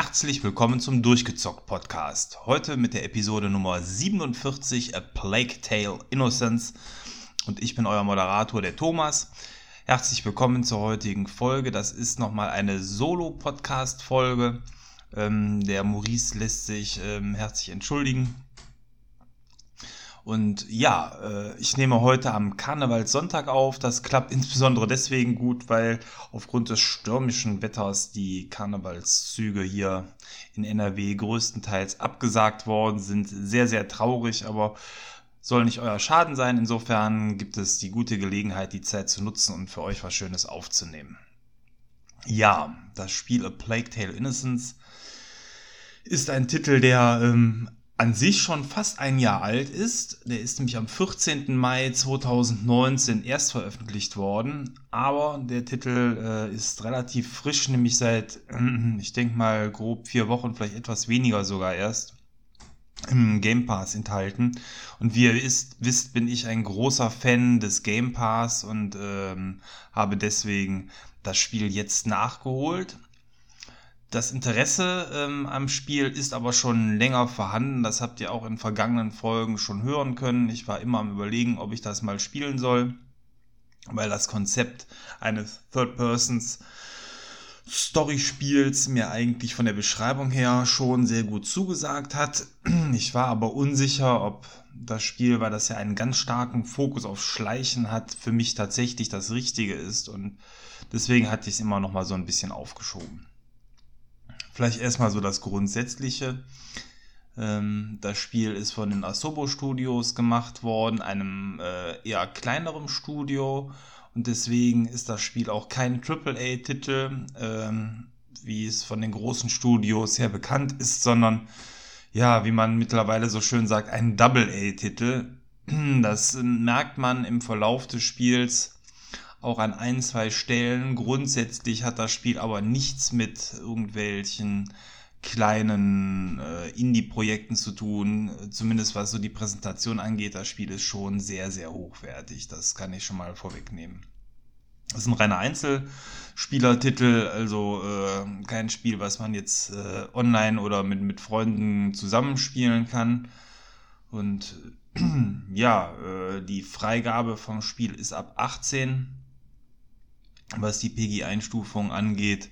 Herzlich willkommen zum Durchgezockt Podcast. Heute mit der Episode Nummer 47 A Plague Tale Innocence und ich bin euer Moderator der Thomas. Herzlich willkommen zur heutigen Folge. Das ist nochmal eine Solo-Podcast Folge. Ähm, der Maurice lässt sich ähm, herzlich entschuldigen und ja, äh, ich nehme heute am Karnevalssonntag auf. Das klappt insbesondere deswegen gut, weil aufgrund des stürmischen Wetters die Karnevalszüge hier in NRW größtenteils abgesagt worden sind. Sehr, sehr traurig, aber soll nicht euer Schaden sein. Insofern gibt es die gute Gelegenheit, die Zeit zu nutzen und für euch was Schönes aufzunehmen. Ja, das Spiel A Plague Tale Innocence ist ein Titel, der ähm, an sich schon fast ein Jahr alt ist. Der ist nämlich am 14. Mai 2019 erst veröffentlicht worden, aber der Titel äh, ist relativ frisch, nämlich seit, ich denke mal, grob vier Wochen, vielleicht etwas weniger sogar erst im Game Pass enthalten. Und wie ihr wisst, wisst bin ich ein großer Fan des Game Pass und ähm, habe deswegen das Spiel jetzt nachgeholt. Das Interesse ähm, am Spiel ist aber schon länger vorhanden. Das habt ihr auch in vergangenen Folgen schon hören können. Ich war immer am Überlegen, ob ich das mal spielen soll, weil das Konzept eines Third-Persons Story-Spiels mir eigentlich von der Beschreibung her schon sehr gut zugesagt hat. Ich war aber unsicher, ob das Spiel, weil das ja einen ganz starken Fokus auf Schleichen hat, für mich tatsächlich das Richtige ist und deswegen hatte ich es immer noch mal so ein bisschen aufgeschoben. Vielleicht erstmal so das Grundsätzliche. Ähm, das Spiel ist von den Asobo Studios gemacht worden, einem äh, eher kleineren Studio. Und deswegen ist das Spiel auch kein AAA-Titel, ähm, wie es von den großen Studios her bekannt ist, sondern ja, wie man mittlerweile so schön sagt, ein Double-A-Titel. Das merkt man im Verlauf des Spiels auch an ein, zwei Stellen. Grundsätzlich hat das Spiel aber nichts mit irgendwelchen kleinen äh, Indie-Projekten zu tun, zumindest was so die Präsentation angeht. Das Spiel ist schon sehr, sehr hochwertig. Das kann ich schon mal vorwegnehmen. Das ist ein reiner Einzelspielertitel, also äh, kein Spiel, was man jetzt äh, online oder mit, mit Freunden zusammenspielen kann. Und ja, äh, die Freigabe vom Spiel ist ab 18 was die PG-Einstufung angeht.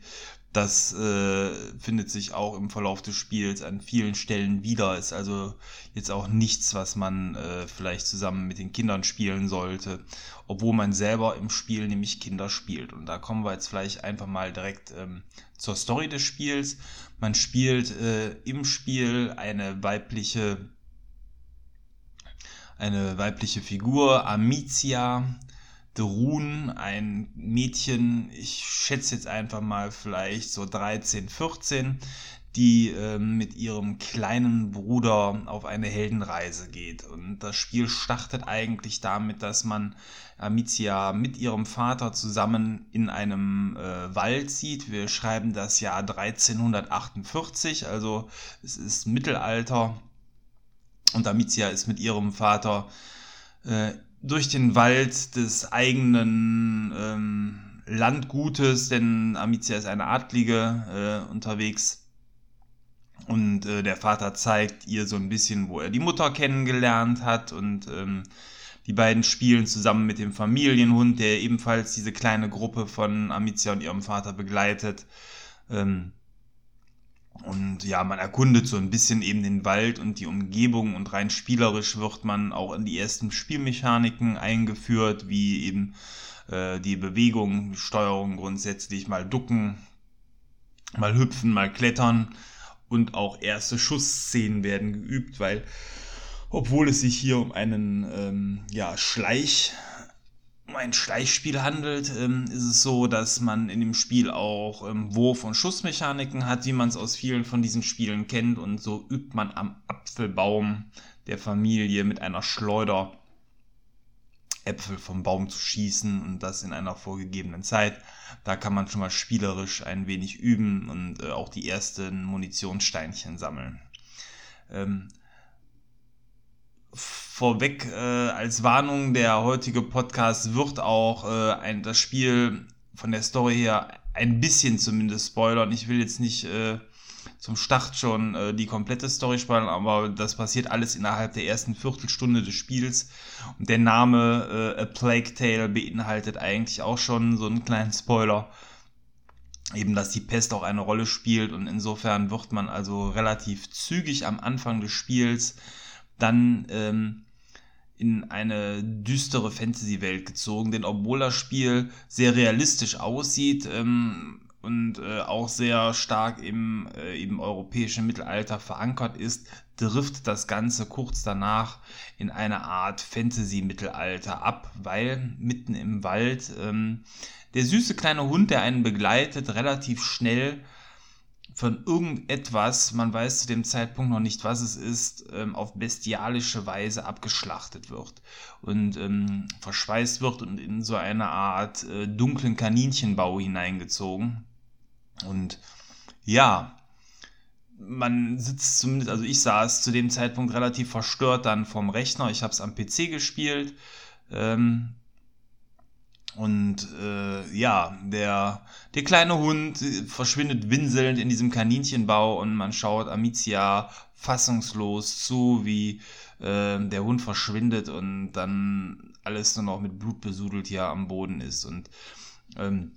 Das äh, findet sich auch im Verlauf des Spiels an vielen Stellen wieder. Ist also jetzt auch nichts, was man äh, vielleicht zusammen mit den Kindern spielen sollte, obwohl man selber im Spiel nämlich Kinder spielt. Und da kommen wir jetzt vielleicht einfach mal direkt ähm, zur Story des Spiels. Man spielt äh, im Spiel eine weibliche eine weibliche Figur, Amicia, Drun, ein Mädchen, ich schätze jetzt einfach mal vielleicht so 13, 14, die äh, mit ihrem kleinen Bruder auf eine Heldenreise geht. Und das Spiel startet eigentlich damit, dass man Amicia mit ihrem Vater zusammen in einem äh, Wald sieht. Wir schreiben das Jahr 1348, also es ist Mittelalter. Und Amicia ist mit ihrem Vater äh, durch den Wald des eigenen ähm, Landgutes, denn Amicia ist eine Adlige äh, unterwegs. Und äh, der Vater zeigt ihr so ein bisschen, wo er die Mutter kennengelernt hat. Und ähm, die beiden spielen zusammen mit dem Familienhund, der ebenfalls diese kleine Gruppe von Amicia und ihrem Vater begleitet. Ähm, und ja, man erkundet so ein bisschen eben den Wald und die Umgebung und rein spielerisch wird man auch in die ersten Spielmechaniken eingeführt, wie eben äh, die Bewegung, Steuerung grundsätzlich, mal ducken, mal hüpfen, mal klettern und auch erste Schussszenen werden geübt, weil obwohl es sich hier um einen ähm, ja, Schleich ein Schleichspiel handelt, ähm, ist es so, dass man in dem Spiel auch ähm, Wurf- und Schussmechaniken hat, wie man es aus vielen von diesen Spielen kennt. Und so übt man am Apfelbaum der Familie mit einer Schleuder Äpfel vom Baum zu schießen und das in einer vorgegebenen Zeit. Da kann man schon mal spielerisch ein wenig üben und äh, auch die ersten Munitionssteinchen sammeln. Ähm, vorweg äh, als Warnung, der heutige Podcast wird auch äh, ein, das Spiel von der Story her ein bisschen zumindest spoilern. Ich will jetzt nicht äh, zum Start schon äh, die komplette Story spoilern, aber das passiert alles innerhalb der ersten Viertelstunde des Spiels. Und der Name äh, A Plague Tale beinhaltet eigentlich auch schon so einen kleinen Spoiler. Eben, dass die Pest auch eine Rolle spielt und insofern wird man also relativ zügig am Anfang des Spiels dann ähm, in eine düstere Fantasy-Welt gezogen, denn obwohl das Spiel sehr realistisch aussieht, ähm, und äh, auch sehr stark im, äh, im europäischen Mittelalter verankert ist, trifft das Ganze kurz danach in eine Art Fantasy-Mittelalter ab, weil mitten im Wald ähm, der süße kleine Hund, der einen begleitet, relativ schnell von irgendetwas, man weiß zu dem Zeitpunkt noch nicht, was es ist, ähm, auf bestialische Weise abgeschlachtet wird und ähm, verschweißt wird und in so eine Art äh, dunklen Kaninchenbau hineingezogen. Und ja, man sitzt zumindest, also ich saß zu dem Zeitpunkt relativ verstört dann vom Rechner. Ich habe es am PC gespielt. Ähm, und äh, ja, der, der kleine Hund verschwindet winselnd in diesem Kaninchenbau und man schaut Amicia fassungslos zu, wie äh, der Hund verschwindet und dann alles nur noch mit Blut besudelt hier am Boden ist. Und ähm,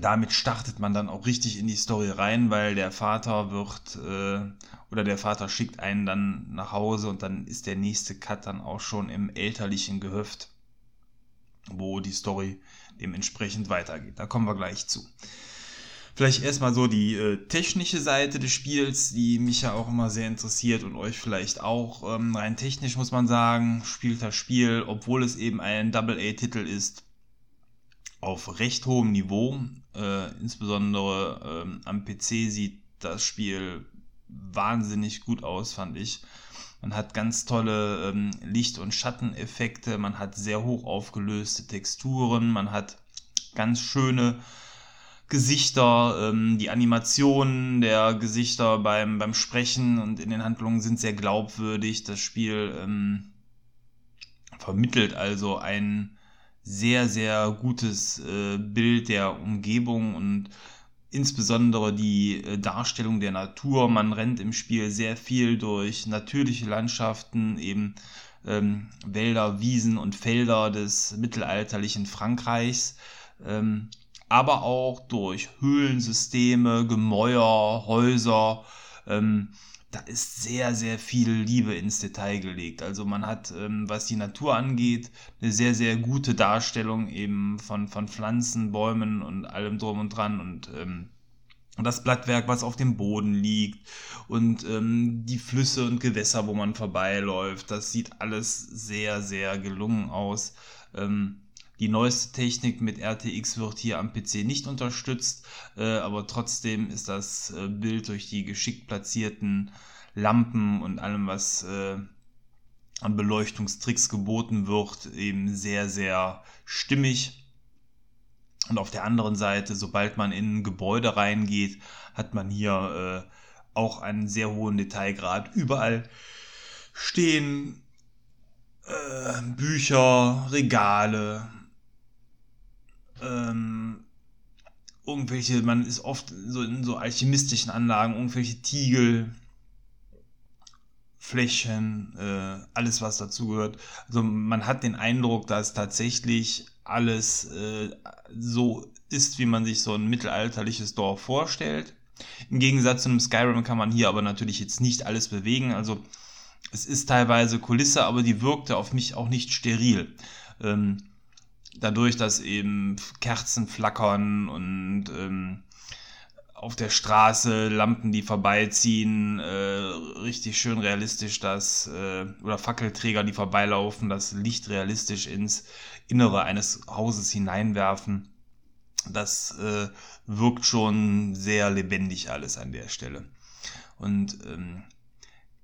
damit startet man dann auch richtig in die Story rein, weil der Vater wird äh, oder der Vater schickt einen dann nach Hause und dann ist der nächste Cut dann auch schon im elterlichen Gehöft, wo die Story dementsprechend weitergeht. Da kommen wir gleich zu. Vielleicht erstmal so die äh, technische Seite des Spiels, die mich ja auch immer sehr interessiert und euch vielleicht auch. Ähm, rein technisch muss man sagen, spielt das Spiel, obwohl es eben ein Double-A-Titel ist, auf recht hohem Niveau. Äh, insbesondere ähm, am PC sieht das Spiel wahnsinnig gut aus, fand ich. Man hat ganz tolle ähm, Licht- und Schatteneffekte, man hat sehr hoch aufgelöste Texturen, man hat ganz schöne Gesichter, ähm, die Animationen der Gesichter beim, beim Sprechen und in den Handlungen sind sehr glaubwürdig. Das Spiel ähm, vermittelt also ein sehr, sehr gutes äh, Bild der Umgebung und insbesondere die äh, Darstellung der Natur. Man rennt im Spiel sehr viel durch natürliche Landschaften, eben ähm, Wälder, Wiesen und Felder des mittelalterlichen Frankreichs, ähm, aber auch durch Höhlensysteme, Gemäuer, Häuser. Ähm, da ist sehr, sehr viel Liebe ins Detail gelegt. Also man hat, ähm, was die Natur angeht, eine sehr, sehr gute Darstellung eben von, von Pflanzen, Bäumen und allem drum und dran und ähm, das Blattwerk, was auf dem Boden liegt und ähm, die Flüsse und Gewässer, wo man vorbeiläuft, das sieht alles sehr, sehr gelungen aus. Ähm, die neueste Technik mit RTX wird hier am PC nicht unterstützt, äh, aber trotzdem ist das äh, Bild durch die geschickt platzierten Lampen und allem, was äh, an Beleuchtungstricks geboten wird, eben sehr, sehr stimmig. Und auf der anderen Seite, sobald man in ein Gebäude reingeht, hat man hier äh, auch einen sehr hohen Detailgrad. Überall stehen äh, Bücher, Regale, ähm, irgendwelche, man ist oft so in so alchemistischen Anlagen, irgendwelche Tiegel, Flächen, äh, alles was dazugehört. Also man hat den Eindruck, dass tatsächlich alles äh, so ist, wie man sich so ein mittelalterliches Dorf vorstellt. Im Gegensatz zu einem Skyrim kann man hier aber natürlich jetzt nicht alles bewegen. Also es ist teilweise Kulisse, aber die wirkte auf mich auch nicht steril. Ähm, dadurch, dass eben Kerzen flackern und ähm, auf der Straße Lampen, die vorbeiziehen, äh, richtig schön realistisch, dass, äh, oder Fackelträger, die vorbeilaufen, das Licht realistisch ins Innere eines Hauses hineinwerfen. Das äh, wirkt schon sehr lebendig alles an der Stelle. Und ähm,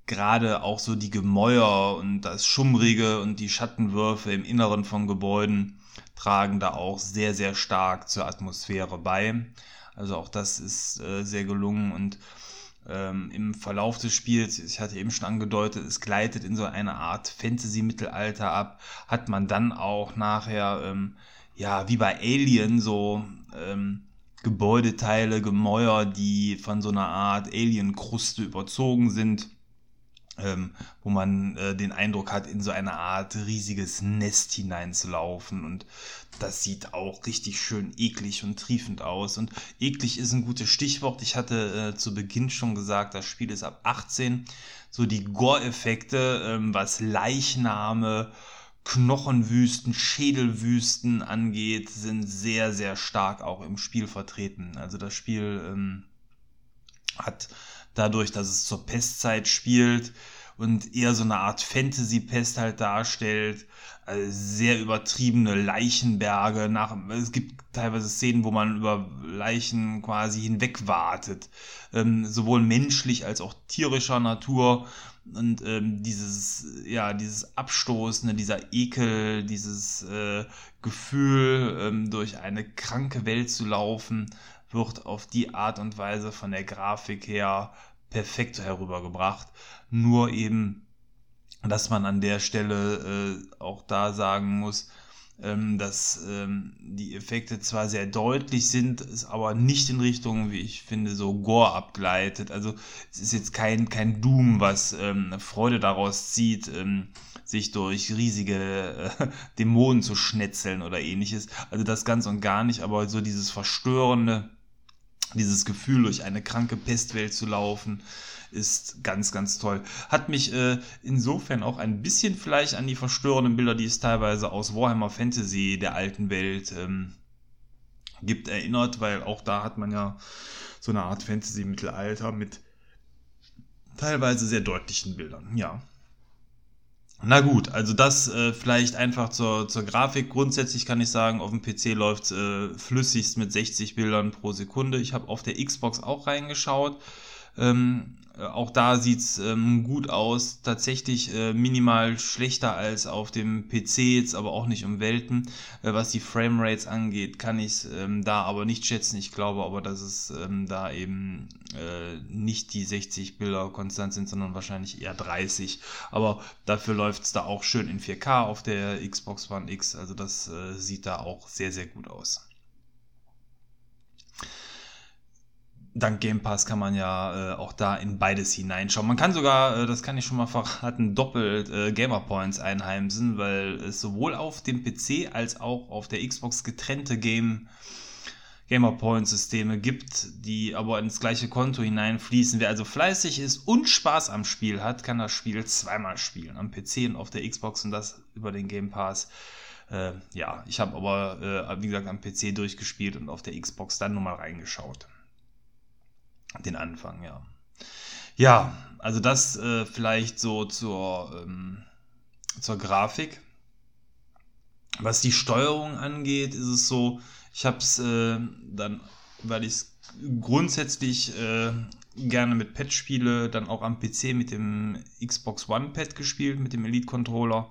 gerade auch so die Gemäuer und das Schummrige und die Schattenwürfe im Inneren von Gebäuden tragen da auch sehr, sehr stark zur Atmosphäre bei. Also auch das ist äh, sehr gelungen und ähm, im Verlauf des Spiels, ich hatte eben schon angedeutet, es gleitet in so eine Art Fantasy-Mittelalter ab, hat man dann auch nachher, ähm, ja, wie bei Alien so ähm, Gebäudeteile, Gemäuer, die von so einer Art Alien-Kruste überzogen sind ähm, wo man äh, den Eindruck hat, in so eine Art riesiges Nest hineinzulaufen. Und das sieht auch richtig schön eklig und triefend aus. Und eklig ist ein gutes Stichwort. Ich hatte äh, zu Beginn schon gesagt, das Spiel ist ab 18. So die Gore-Effekte, ähm, was Leichname, Knochenwüsten, Schädelwüsten angeht, sind sehr, sehr stark auch im Spiel vertreten. Also das Spiel ähm, hat dadurch, dass es zur Pestzeit spielt und eher so eine Art Fantasy-Pest halt darstellt. Also sehr übertriebene Leichenberge. Nach, es gibt teilweise Szenen, wo man über Leichen quasi hinweg wartet. Ähm, sowohl menschlich als auch tierischer Natur. Und ähm, dieses, ja, dieses Abstoßen, ne, dieser Ekel, dieses äh, Gefühl, ähm, durch eine kranke Welt zu laufen, wird auf die Art und Weise von der Grafik her perfekt herübergebracht. Nur eben, dass man an der Stelle äh, auch da sagen muss, ähm, dass ähm, die Effekte zwar sehr deutlich sind, es aber nicht in Richtung, wie ich finde, so Gore abgleitet. Also es ist jetzt kein, kein Doom, was ähm, Freude daraus zieht, ähm, sich durch riesige äh, Dämonen zu schnetzeln oder ähnliches. Also das ganz und gar nicht, aber so dieses verstörende, dieses Gefühl, durch eine kranke Pestwelt zu laufen, ist ganz, ganz toll. Hat mich äh, insofern auch ein bisschen vielleicht an die verstörenden Bilder, die es teilweise aus Warhammer Fantasy der alten Welt ähm, gibt, erinnert, weil auch da hat man ja so eine Art Fantasy-Mittelalter mit teilweise sehr deutlichen Bildern. Ja. Na gut, also das äh, vielleicht einfach zur, zur Grafik. Grundsätzlich kann ich sagen, auf dem PC läuft äh, flüssigst mit 60 Bildern pro Sekunde. Ich habe auf der Xbox auch reingeschaut. Ähm, äh, auch da sieht's ähm, gut aus. Tatsächlich äh, minimal schlechter als auf dem PC, jetzt aber auch nicht um Welten. Äh, was die Framerates angeht, kann ich ähm, da aber nicht schätzen. Ich glaube aber, dass es ähm, da eben äh, nicht die 60 Bilder konstant sind, sondern wahrscheinlich eher 30. Aber dafür läuft's da auch schön in 4K auf der Xbox One X. Also das äh, sieht da auch sehr, sehr gut aus. Dank Game Pass kann man ja äh, auch da in beides hineinschauen. Man kann sogar, äh, das kann ich schon mal verraten, doppelt äh, Gamer Points einheimsen, weil es sowohl auf dem PC als auch auf der Xbox getrennte Game Gamer Point Systeme gibt, die aber ins gleiche Konto hineinfließen. Wer also fleißig ist und Spaß am Spiel hat, kann das Spiel zweimal spielen, am PC und auf der Xbox und das über den Game Pass. Äh, ja, ich habe aber, äh, wie gesagt, am PC durchgespielt und auf der Xbox dann nochmal reingeschaut den Anfang, ja. Ja, also das äh, vielleicht so zur, ähm, zur Grafik. Was die Steuerung angeht, ist es so, ich habe es äh, dann, weil ich es grundsätzlich äh, gerne mit Pad spiele, dann auch am PC mit dem Xbox One Pad gespielt, mit dem Elite Controller.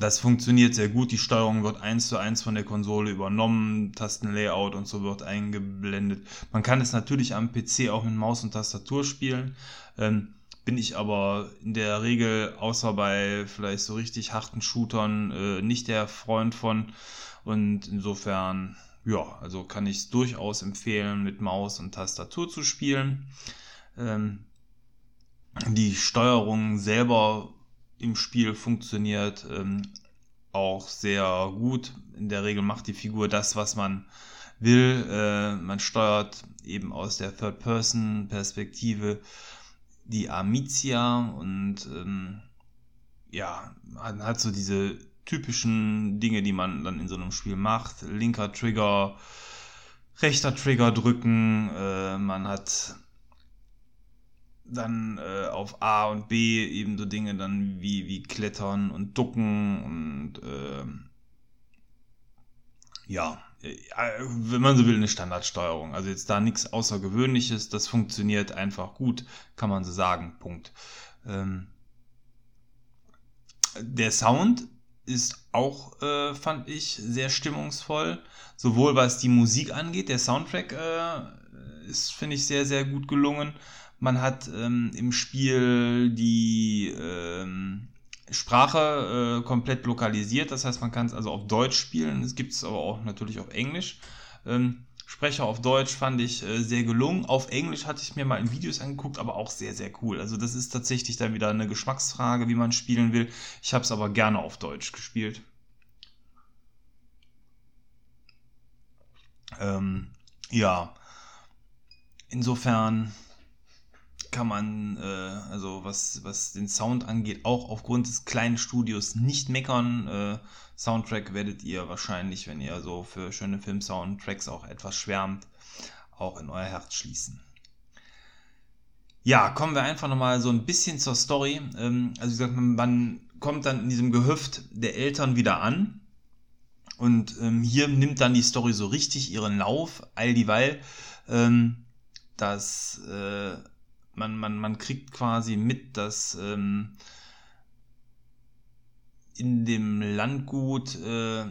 Das funktioniert sehr gut. Die Steuerung wird eins zu eins von der Konsole übernommen. Tastenlayout und so wird eingeblendet. Man kann es natürlich am PC auch mit Maus und Tastatur spielen. Ähm, bin ich aber in der Regel, außer bei vielleicht so richtig harten Shootern, äh, nicht der Freund von. Und insofern, ja, also kann ich es durchaus empfehlen, mit Maus und Tastatur zu spielen. Ähm, die Steuerung selber im Spiel funktioniert ähm, auch sehr gut. In der Regel macht die Figur das, was man will. Äh, man steuert eben aus der Third-Person-Perspektive die Amicia und ähm, ja, man hat so diese typischen Dinge, die man dann in so einem Spiel macht. Linker Trigger, rechter Trigger drücken, äh, man hat dann äh, auf A und B eben so Dinge dann wie, wie Klettern und Ducken und äh, ja, äh, wenn man so will, eine Standardsteuerung. Also jetzt da nichts Außergewöhnliches, das funktioniert einfach gut, kann man so sagen. Punkt. Ähm, der Sound ist auch, äh, fand ich, sehr stimmungsvoll. Sowohl was die Musik angeht, der Soundtrack äh, ist, finde ich, sehr, sehr gut gelungen. Man hat ähm, im Spiel die ähm, Sprache äh, komplett lokalisiert, das heißt, man kann es also auf Deutsch spielen, es gibt es aber auch natürlich auf Englisch. Ähm, Sprecher auf Deutsch fand ich äh, sehr gelungen. Auf Englisch hatte ich mir mal in Videos angeguckt, aber auch sehr, sehr cool. Also das ist tatsächlich dann wieder eine Geschmacksfrage, wie man spielen will. Ich habe es aber gerne auf Deutsch gespielt. Ähm, ja, insofern kann man, äh, also was, was den Sound angeht, auch aufgrund des kleinen Studios nicht meckern. Äh, Soundtrack werdet ihr wahrscheinlich, wenn ihr so für schöne Film-Soundtracks auch etwas schwärmt, auch in euer Herz schließen. Ja, kommen wir einfach nochmal so ein bisschen zur Story. Ähm, also wie gesagt, man kommt dann in diesem Gehöft der Eltern wieder an. Und ähm, hier nimmt dann die Story so richtig ihren Lauf, all dieweil, ähm, dass äh, man, man, man kriegt quasi mit, dass ähm, in dem Landgut äh,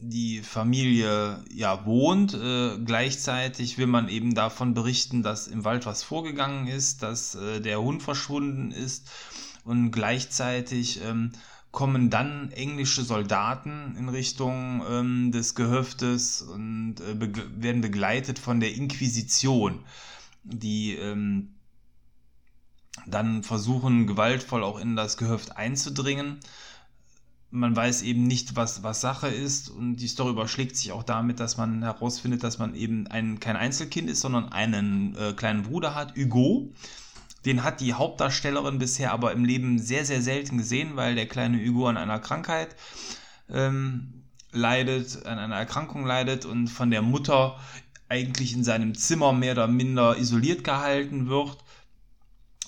die Familie ja wohnt. Äh, gleichzeitig will man eben davon berichten, dass im Wald was vorgegangen ist, dass äh, der Hund verschwunden ist und gleichzeitig ähm, kommen dann englische Soldaten in Richtung ähm, des Gehöftes und äh, be werden begleitet von der Inquisition, die ähm, dann versuchen gewaltvoll auch in das Gehöft einzudringen. Man weiß eben nicht, was, was Sache ist und die Story überschlägt sich auch damit, dass man herausfindet, dass man eben ein, kein Einzelkind ist, sondern einen äh, kleinen Bruder hat, Hugo. Den hat die Hauptdarstellerin bisher aber im Leben sehr, sehr selten gesehen, weil der kleine Hugo an einer Krankheit ähm, leidet, an einer Erkrankung leidet und von der Mutter eigentlich in seinem Zimmer mehr oder minder isoliert gehalten wird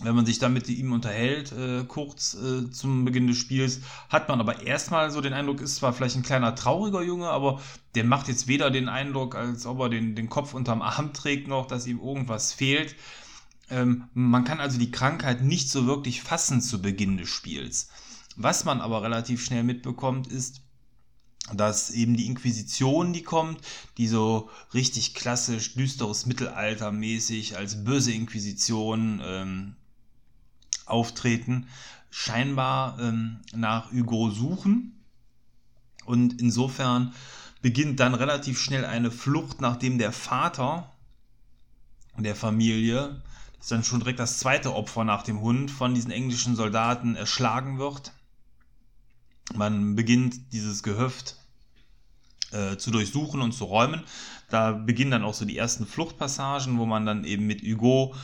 wenn man sich dann mit ihm unterhält, äh, kurz äh, zum Beginn des Spiels, hat man aber erstmal so den Eindruck, ist zwar vielleicht ein kleiner trauriger Junge, aber der macht jetzt weder den Eindruck, als ob er den, den Kopf unterm Arm trägt, noch dass ihm irgendwas fehlt. Ähm, man kann also die Krankheit nicht so wirklich fassen zu Beginn des Spiels. Was man aber relativ schnell mitbekommt, ist, dass eben die Inquisition, die kommt, die so richtig klassisch düsteres Mittelalter mäßig als böse Inquisition ähm, auftreten, scheinbar ähm, nach Hugo suchen. Und insofern beginnt dann relativ schnell eine Flucht, nachdem der Vater der Familie, das ist dann schon direkt das zweite Opfer nach dem Hund, von diesen englischen Soldaten erschlagen wird. Man beginnt dieses Gehöft äh, zu durchsuchen und zu räumen. Da beginnen dann auch so die ersten Fluchtpassagen, wo man dann eben mit Hugo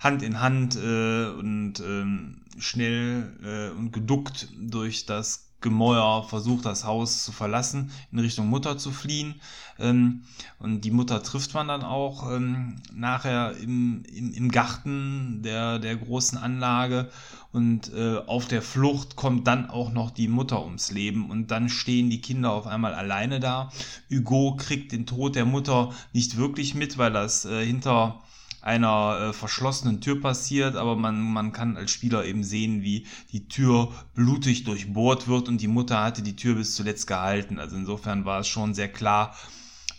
Hand in Hand äh, und ähm, schnell äh, und geduckt durch das Gemäuer versucht, das Haus zu verlassen, in Richtung Mutter zu fliehen. Ähm, und die Mutter trifft man dann auch ähm, nachher im, im, im Garten der, der großen Anlage. Und äh, auf der Flucht kommt dann auch noch die Mutter ums Leben. Und dann stehen die Kinder auf einmal alleine da. Hugo kriegt den Tod der Mutter nicht wirklich mit, weil das äh, hinter einer äh, verschlossenen Tür passiert, aber man, man kann als Spieler eben sehen, wie die Tür blutig durchbohrt wird und die Mutter hatte die Tür bis zuletzt gehalten. Also insofern war es schon sehr klar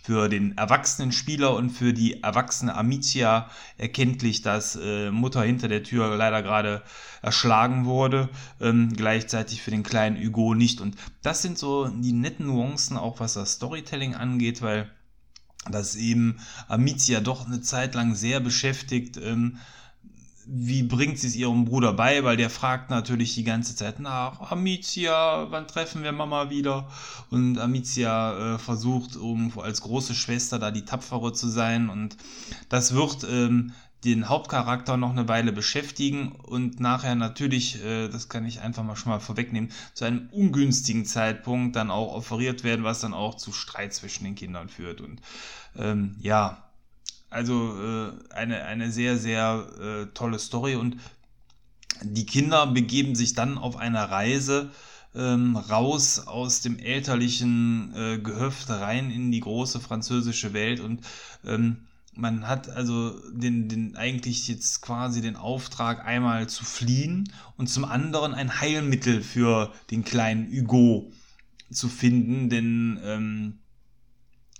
für den erwachsenen Spieler und für die erwachsene Amicia erkenntlich, dass äh, Mutter hinter der Tür leider gerade erschlagen wurde, ähm, gleichzeitig für den kleinen Hugo nicht. Und das sind so die netten Nuancen, auch was das Storytelling angeht, weil dass eben Amicia doch eine Zeit lang sehr beschäftigt. Ähm, wie bringt sie es ihrem Bruder bei? Weil der fragt natürlich die ganze Zeit nach, Amicia, wann treffen wir Mama wieder? Und Amicia äh, versucht irgendwo als große Schwester da die Tapfere zu sein und das wird ähm, den Hauptcharakter noch eine Weile beschäftigen und nachher natürlich, äh, das kann ich einfach mal schon mal vorwegnehmen, zu einem ungünstigen Zeitpunkt dann auch offeriert werden, was dann auch zu Streit zwischen den Kindern führt. Und ähm, ja, also äh, eine, eine sehr, sehr äh, tolle Story und die Kinder begeben sich dann auf eine Reise ähm, raus aus dem elterlichen äh, Gehöft rein in die große französische Welt und ähm, man hat also den, den eigentlich jetzt quasi den Auftrag, einmal zu fliehen und zum anderen ein Heilmittel für den kleinen Hugo zu finden, denn ähm,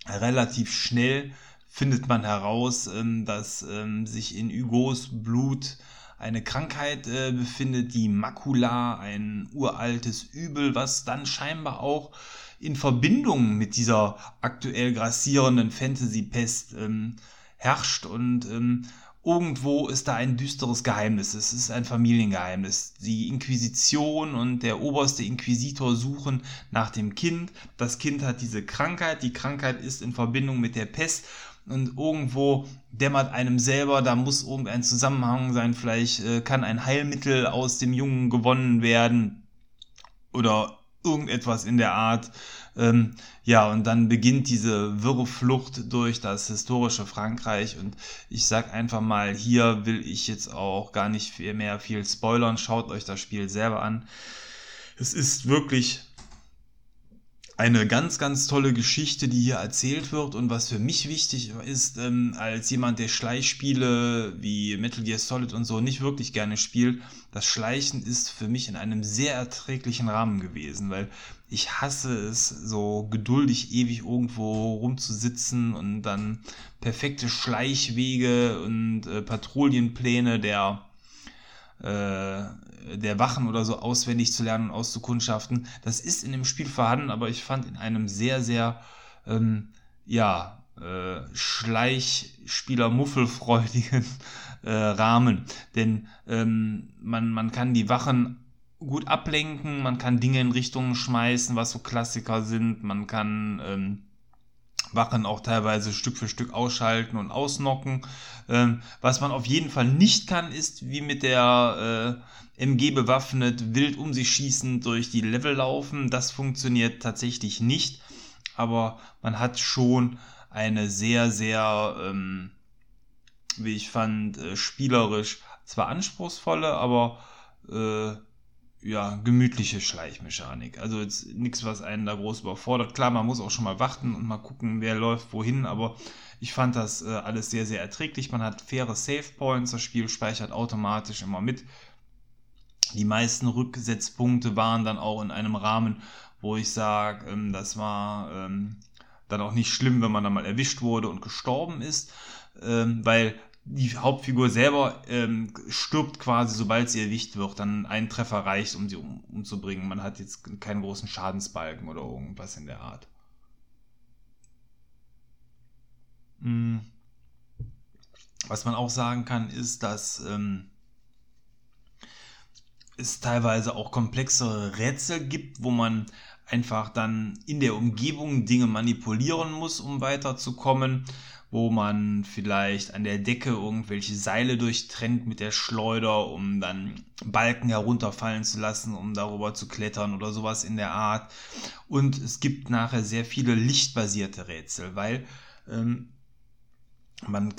relativ schnell findet man heraus, ähm, dass ähm, sich in Hugos Blut eine Krankheit äh, befindet, die Makula, ein uraltes Übel, was dann scheinbar auch in Verbindung mit dieser aktuell grassierenden Fantasy-Pest ähm, herrscht und ähm, irgendwo ist da ein düsteres Geheimnis. Es ist ein Familiengeheimnis. Die Inquisition und der oberste Inquisitor suchen nach dem Kind. Das Kind hat diese Krankheit. Die Krankheit ist in Verbindung mit der Pest. Und irgendwo dämmert einem selber, da muss irgendein Zusammenhang sein. Vielleicht äh, kann ein Heilmittel aus dem Jungen gewonnen werden. Oder irgendetwas in der Art. Ähm, ja, und dann beginnt diese wirre Flucht durch das historische Frankreich. Und ich sag einfach mal, hier will ich jetzt auch gar nicht viel mehr viel spoilern. Schaut euch das Spiel selber an. Es ist wirklich eine ganz, ganz tolle Geschichte, die hier erzählt wird. Und was für mich wichtig ist, ähm, als jemand, der Schleichspiele wie Metal Gear Solid und so nicht wirklich gerne spielt, das Schleichen ist für mich in einem sehr erträglichen Rahmen gewesen, weil ich hasse es, so geduldig ewig irgendwo rumzusitzen und dann perfekte Schleichwege und äh, Patrouillenpläne der äh, der Wachen oder so auswendig zu lernen und auszukundschaften. Das ist in dem Spiel vorhanden, aber ich fand in einem sehr, sehr, ähm, ja, äh, Schleichspieler-muffelfreudigen äh, Rahmen. Denn ähm, man, man kann die Wachen gut ablenken, man kann Dinge in Richtungen schmeißen, was so Klassiker sind, man kann ähm, Wachen auch teilweise Stück für Stück ausschalten und ausnocken. Ähm, was man auf jeden Fall nicht kann, ist wie mit der äh, MG bewaffnet wild um sich schießend durch die Level laufen. Das funktioniert tatsächlich nicht, aber man hat schon eine sehr, sehr, ähm, wie ich fand, äh, spielerisch zwar anspruchsvolle, aber äh, ja, gemütliche Schleichmechanik. Also jetzt nichts, was einen da groß überfordert. Klar, man muss auch schon mal warten und mal gucken, wer läuft wohin, aber ich fand das äh, alles sehr, sehr erträglich. Man hat faire Save Points, das Spiel speichert automatisch immer mit. Die meisten Rücksetzpunkte waren dann auch in einem Rahmen, wo ich sage, ähm, das war ähm, dann auch nicht schlimm, wenn man dann mal erwischt wurde und gestorben ist, ähm, weil die Hauptfigur selber ähm, stirbt quasi, sobald sie erwischt wird, dann ein Treffer reicht, um sie um, umzubringen. Man hat jetzt keinen großen Schadensbalken oder irgendwas in der Art. Hm. Was man auch sagen kann, ist, dass ähm, es teilweise auch komplexere Rätsel gibt, wo man einfach dann in der Umgebung Dinge manipulieren muss, um weiterzukommen wo man vielleicht an der Decke irgendwelche Seile durchtrennt mit der Schleuder, um dann Balken herunterfallen zu lassen, um darüber zu klettern oder sowas in der Art. Und es gibt nachher sehr viele lichtbasierte Rätsel, weil ähm, man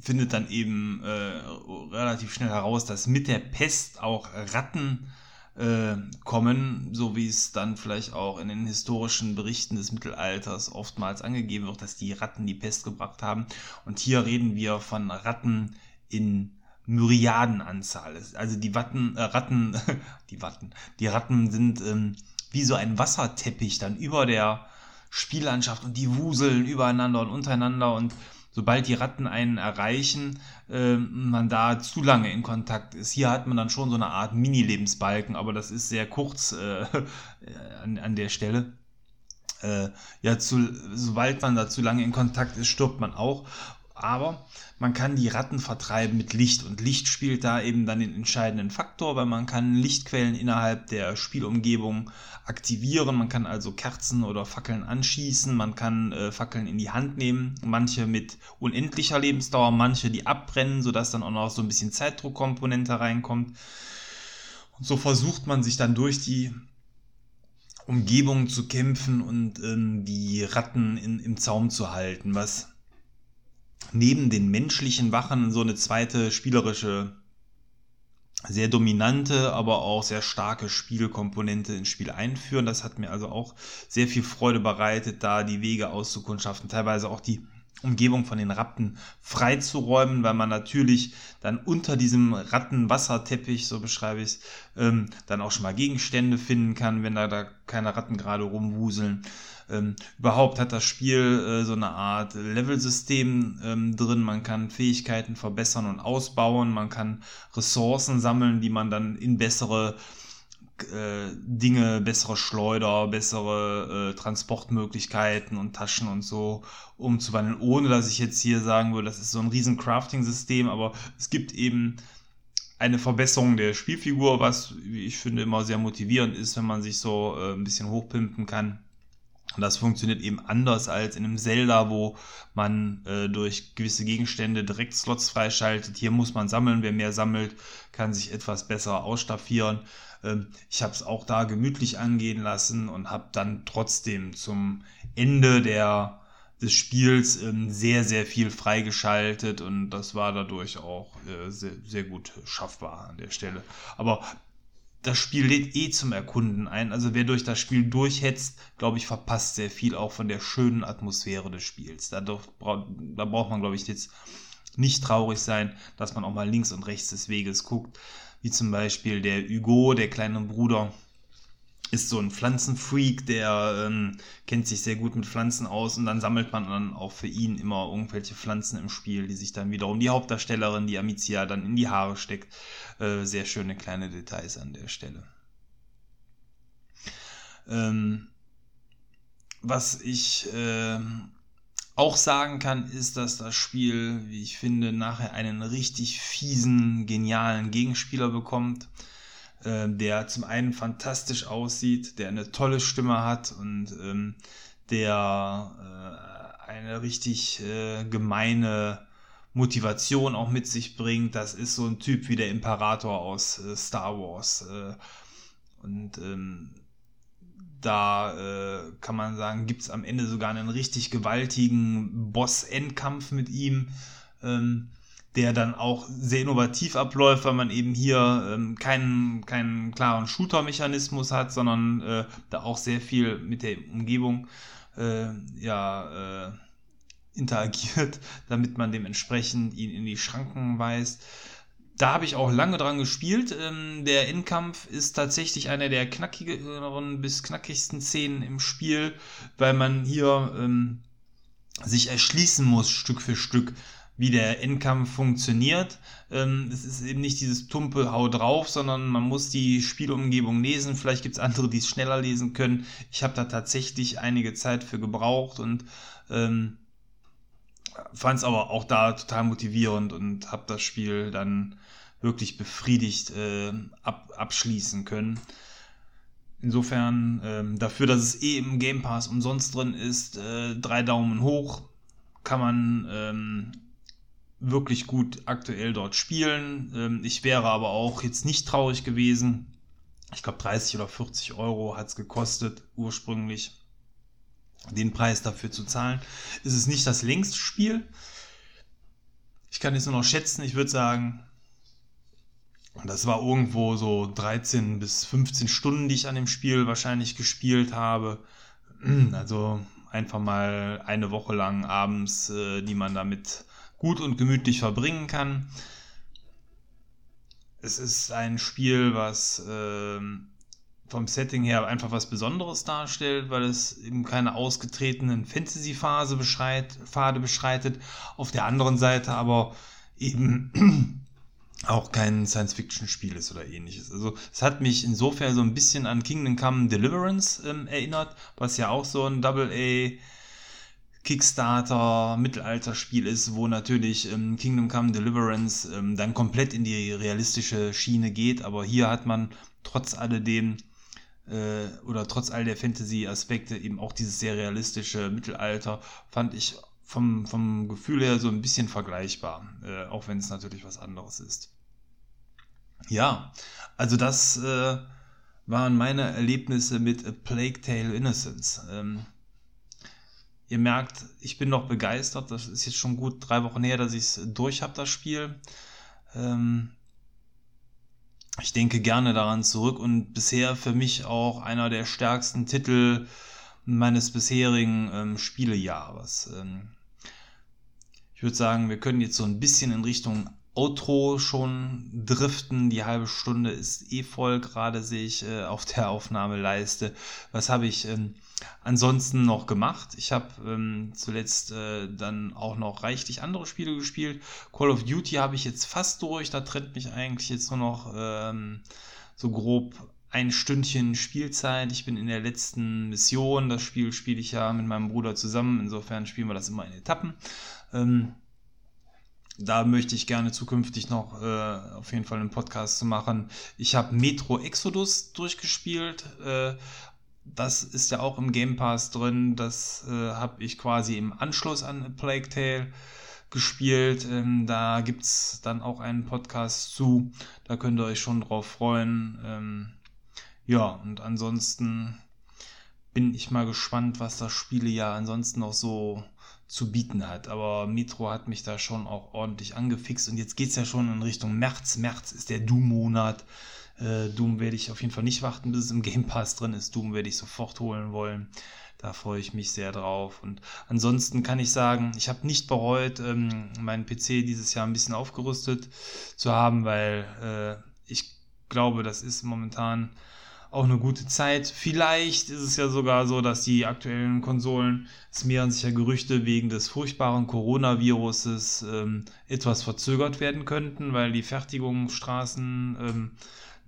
findet dann eben äh, relativ schnell heraus, dass mit der Pest auch Ratten äh, kommen, so wie es dann vielleicht auch in den historischen Berichten des Mittelalters oftmals angegeben wird, dass die Ratten die Pest gebracht haben. Und hier reden wir von Ratten in Myriadenanzahl. Also die Watten, äh, Ratten, die Watten, die Ratten sind ähm, wie so ein Wasserteppich dann über der Spiellandschaft und die wuseln übereinander und untereinander und sobald die Ratten einen erreichen, äh, man da zu lange in Kontakt ist. Hier hat man dann schon so eine Art Mini-Lebensbalken, aber das ist sehr kurz äh, an, an der Stelle. Äh, ja, zu, sobald man da zu lange in Kontakt ist, stirbt man auch. Aber man kann die Ratten vertreiben mit Licht und Licht spielt da eben dann den entscheidenden Faktor, weil man kann Lichtquellen innerhalb der Spielumgebung aktivieren, man kann also Kerzen oder Fackeln anschießen, man kann äh, Fackeln in die Hand nehmen, manche mit unendlicher Lebensdauer, manche die abbrennen, sodass dann auch noch so ein bisschen Zeitdruckkomponente reinkommt. Und so versucht man sich dann durch die Umgebung zu kämpfen und ähm, die Ratten in, im Zaum zu halten, was neben den menschlichen Wachen so eine zweite spielerische, sehr dominante, aber auch sehr starke Spielkomponente ins Spiel einführen. Das hat mir also auch sehr viel Freude bereitet, da die Wege auszukundschaften, teilweise auch die Umgebung von den Ratten freizuräumen, weil man natürlich dann unter diesem Rattenwasserteppich, so beschreibe ich es, ähm, dann auch schon mal Gegenstände finden kann, wenn da, da keine Ratten gerade rumwuseln. Ähm, überhaupt hat das Spiel äh, so eine Art Levelsystem ähm, drin. Man kann Fähigkeiten verbessern und ausbauen. Man kann Ressourcen sammeln, die man dann in bessere äh, Dinge, bessere Schleuder, bessere äh, Transportmöglichkeiten und Taschen und so umzuwandeln, ohne dass ich jetzt hier sagen würde, das ist so ein riesen Crafting-System, aber es gibt eben eine Verbesserung der Spielfigur, was ich finde immer sehr motivierend ist, wenn man sich so äh, ein bisschen hochpimpen kann. Und das funktioniert eben anders als in einem Zelda, wo man äh, durch gewisse Gegenstände direkt Slots freischaltet. Hier muss man sammeln. Wer mehr sammelt, kann sich etwas besser ausstaffieren. Ähm, ich habe es auch da gemütlich angehen lassen und habe dann trotzdem zum Ende der, des Spiels ähm, sehr, sehr viel freigeschaltet und das war dadurch auch äh, sehr, sehr gut schaffbar an der Stelle. Aber das Spiel lädt eh zum Erkunden ein. Also wer durch das Spiel durchhetzt, glaube ich, verpasst sehr viel auch von der schönen Atmosphäre des Spiels. Da, doch, da braucht man, glaube ich, jetzt nicht traurig sein, dass man auch mal links und rechts des Weges guckt. Wie zum Beispiel der Hugo, der kleine Bruder, ist so ein Pflanzenfreak, der ähm, kennt sich sehr gut mit Pflanzen aus und dann sammelt man dann auch für ihn immer irgendwelche Pflanzen im Spiel, die sich dann wiederum die Hauptdarstellerin, die Amicia, dann in die Haare steckt. Äh, sehr schöne kleine Details an der Stelle. Ähm, was ich äh, auch sagen kann, ist, dass das Spiel, wie ich finde, nachher einen richtig fiesen, genialen Gegenspieler bekommt äh, der zum einen fantastisch aussieht, der eine tolle Stimme hat und ähm, der äh, eine richtig äh, gemeine Motivation auch mit sich bringt. Das ist so ein Typ wie der Imperator aus äh, Star Wars. Äh, und ähm, da äh, kann man sagen, gibt es am Ende sogar einen richtig gewaltigen Boss-Endkampf mit ihm. Ähm, der dann auch sehr innovativ abläuft, weil man eben hier ähm, keinen, keinen klaren Shooter-Mechanismus hat, sondern äh, da auch sehr viel mit der Umgebung äh, ja, äh, interagiert, damit man dementsprechend ihn in die Schranken weist. Da habe ich auch lange dran gespielt. Ähm, der Endkampf ist tatsächlich eine der knackigeren bis knackigsten Szenen im Spiel, weil man hier ähm, sich erschließen muss, Stück für Stück wie der Endkampf funktioniert. Ähm, es ist eben nicht dieses tumpe Hau drauf, sondern man muss die Spielumgebung lesen. Vielleicht gibt es andere, die es schneller lesen können. Ich habe da tatsächlich einige Zeit für gebraucht und ähm, fand es aber auch da total motivierend und habe das Spiel dann wirklich befriedigt äh, ab, abschließen können. Insofern ähm, dafür, dass es eh im Game Pass umsonst drin ist, äh, drei Daumen hoch. Kann man ähm, wirklich gut aktuell dort spielen. Ähm, ich wäre aber auch jetzt nicht traurig gewesen. Ich glaube 30 oder 40 Euro hat es gekostet ursprünglich den Preis dafür zu zahlen. Es ist nicht das längste Spiel. Ich kann jetzt nur noch schätzen, ich würde sagen, das war irgendwo so 13 bis 15 Stunden, die ich an dem Spiel wahrscheinlich gespielt habe. Also einfach mal eine Woche lang abends, äh, die man damit gut und gemütlich verbringen kann. Es ist ein Spiel, was äh, vom Setting her einfach was Besonderes darstellt, weil es eben keine ausgetretenen Fantasy-Phase beschreit, Pfade beschreitet. Auf der anderen Seite aber eben auch kein Science-Fiction-Spiel ist oder ähnliches. Also es hat mich insofern so ein bisschen an Kingdom Come Deliverance ähm, erinnert, was ja auch so ein Double-A Kickstarter Mittelalterspiel ist, wo natürlich ähm, Kingdom Come Deliverance ähm, dann komplett in die realistische Schiene geht, aber hier hat man trotz alledem äh, oder trotz all der Fantasy-Aspekte eben auch dieses sehr realistische Mittelalter, fand ich vom, vom Gefühl her so ein bisschen vergleichbar, äh, auch wenn es natürlich was anderes ist. Ja, also das äh, waren meine Erlebnisse mit A Plague Tale Innocence. Ähm, Ihr merkt, ich bin noch begeistert. Das ist jetzt schon gut drei Wochen her, dass ich es durch habe, das Spiel. Ähm ich denke gerne daran zurück und bisher für mich auch einer der stärksten Titel meines bisherigen ähm, Spielejahres. Ähm Ich würde sagen, wir können jetzt so ein bisschen in Richtung Outro schon driften. Die halbe Stunde ist eh voll, gerade sehe ich äh, auf der Aufnahmeleiste. Was habe ich ähm, ansonsten noch gemacht? Ich habe ähm, zuletzt äh, dann auch noch reichlich andere Spiele gespielt. Call of Duty habe ich jetzt fast durch. Da trennt mich eigentlich jetzt nur noch ähm, so grob ein Stündchen Spielzeit. Ich bin in der letzten Mission. Das Spiel spiele ich ja mit meinem Bruder zusammen. Insofern spielen wir das immer in Etappen. Ähm, da möchte ich gerne zukünftig noch äh, auf jeden Fall einen Podcast zu machen. Ich habe Metro Exodus durchgespielt. Äh, das ist ja auch im Game Pass drin. Das äh, habe ich quasi im Anschluss an A Plague Tale gespielt. Ähm, da gibt es dann auch einen Podcast zu. Da könnt ihr euch schon drauf freuen. Ähm, ja, und ansonsten bin ich mal gespannt, was das Spiele ja ansonsten noch so zu bieten hat. Aber Metro hat mich da schon auch ordentlich angefixt und jetzt geht es ja schon in Richtung März. März ist der Doom-Monat. Äh, Doom werde ich auf jeden Fall nicht warten, bis es im Game Pass drin ist. Doom werde ich sofort holen wollen. Da freue ich mich sehr drauf. Und ansonsten kann ich sagen, ich habe nicht bereut, ähm, meinen PC dieses Jahr ein bisschen aufgerüstet zu haben, weil äh, ich glaube, das ist momentan auch eine gute Zeit. Vielleicht ist es ja sogar so, dass die aktuellen Konsolen, es mehren sich ja Gerüchte wegen des furchtbaren Coronaviruses, ähm, etwas verzögert werden könnten, weil die Fertigungsstraßen ähm,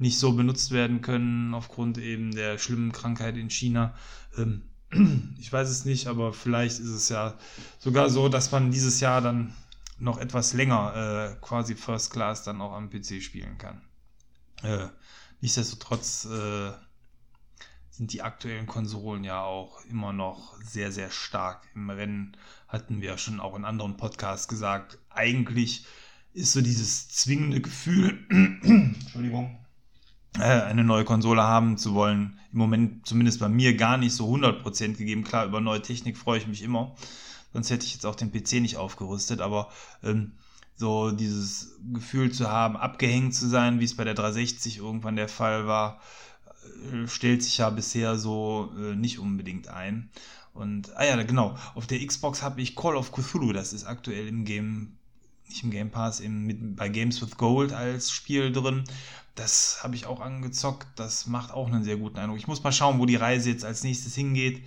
nicht so benutzt werden können aufgrund eben der schlimmen Krankheit in China. Ähm, ich weiß es nicht, aber vielleicht ist es ja sogar so, dass man dieses Jahr dann noch etwas länger äh, quasi First Class dann auch am PC spielen kann. Äh, Nichtsdestotrotz äh, sind die aktuellen Konsolen ja auch immer noch sehr, sehr stark im Rennen. Hatten wir ja schon auch in anderen Podcasts gesagt. Eigentlich ist so dieses zwingende Gefühl, Entschuldigung, eine neue Konsole haben zu wollen, im Moment zumindest bei mir gar nicht so 100% gegeben. Klar, über neue Technik freue ich mich immer. Sonst hätte ich jetzt auch den PC nicht aufgerüstet. Aber ähm, so dieses Gefühl zu haben, abgehängt zu sein, wie es bei der 360 irgendwann der Fall war, äh, stellt sich ja bisher so äh, nicht unbedingt ein. Und, ah ja, genau, auf der Xbox habe ich Call of Cthulhu, das ist aktuell im Game, nicht im Game Pass, im, mit, bei Games with Gold als Spiel drin. Das habe ich auch angezockt, das macht auch einen sehr guten Eindruck. Ich muss mal schauen, wo die Reise jetzt als nächstes hingeht.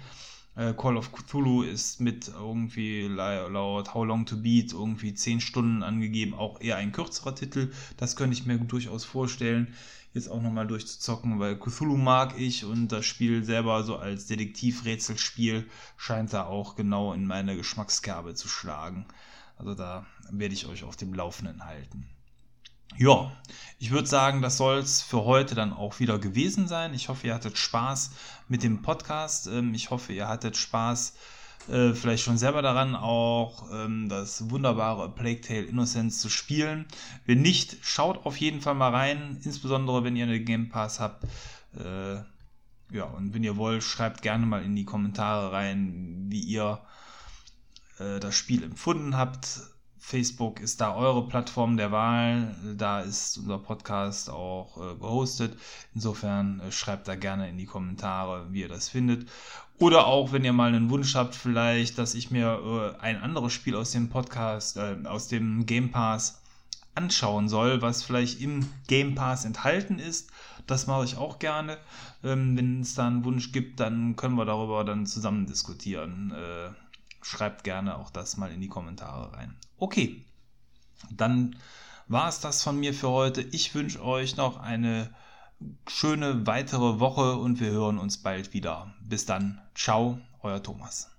Äh, Call of Cthulhu ist mit irgendwie laut How Long to Beat irgendwie 10 Stunden angegeben, auch eher ein kürzerer Titel. Das könnte ich mir durchaus vorstellen, jetzt auch nochmal durchzuzocken, weil Cthulhu mag ich und das Spiel selber so als Detektiv-Rätselspiel scheint da auch genau in meine Geschmackskerbe zu schlagen. Also da werde ich euch auf dem Laufenden halten. Ja, ich würde sagen, das soll es für heute dann auch wieder gewesen sein. Ich hoffe, ihr hattet Spaß mit dem Podcast. Ähm, ich hoffe, ihr hattet Spaß äh, vielleicht schon selber daran, auch ähm, das wunderbare Plague Tale Innocence zu spielen. Wenn nicht, schaut auf jeden Fall mal rein, insbesondere wenn ihr eine Game Pass habt. Äh, ja, und wenn ihr wollt, schreibt gerne mal in die Kommentare rein, wie ihr äh, das Spiel empfunden habt Facebook ist da eure Plattform der Wahl. Da ist unser Podcast auch äh, gehostet. Insofern äh, schreibt da gerne in die Kommentare, wie ihr das findet. Oder auch, wenn ihr mal einen Wunsch habt, vielleicht, dass ich mir äh, ein anderes Spiel aus dem Podcast, äh, aus dem Game Pass anschauen soll, was vielleicht im Game Pass enthalten ist. Das mache ich auch gerne. Ähm, wenn es da einen Wunsch gibt, dann können wir darüber dann zusammen diskutieren. Äh, schreibt gerne auch das mal in die Kommentare rein. Okay, dann war es das von mir für heute. Ich wünsche euch noch eine schöne weitere Woche und wir hören uns bald wieder. Bis dann. Ciao, euer Thomas.